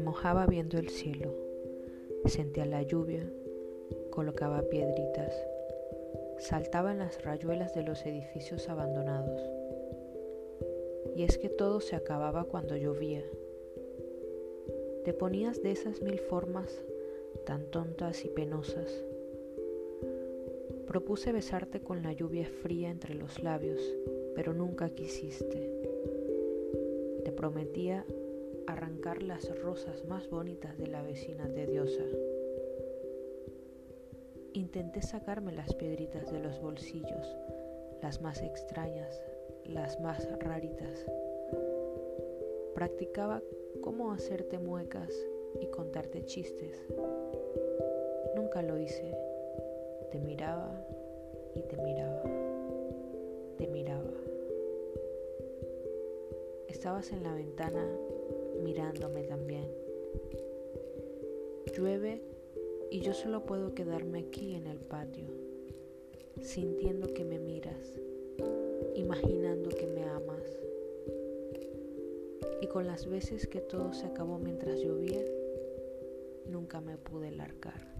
mojaba viendo el cielo, sentía la lluvia, colocaba piedritas, saltaba en las rayuelas de los edificios abandonados. Y es que todo se acababa cuando llovía. Te ponías de esas mil formas tan tontas y penosas. Propuse besarte con la lluvia fría entre los labios, pero nunca quisiste. Te prometía arrancar las rosas más bonitas de la vecina de Diosa. Intenté sacarme las piedritas de los bolsillos, las más extrañas, las más raritas. Practicaba cómo hacerte muecas y contarte chistes. Nunca lo hice. Te miraba y te miraba. Te miraba. Estabas en la ventana mirándome también. Llueve y yo solo puedo quedarme aquí en el patio, sintiendo que me miras, imaginando que me amas. Y con las veces que todo se acabó mientras llovía, nunca me pude largar.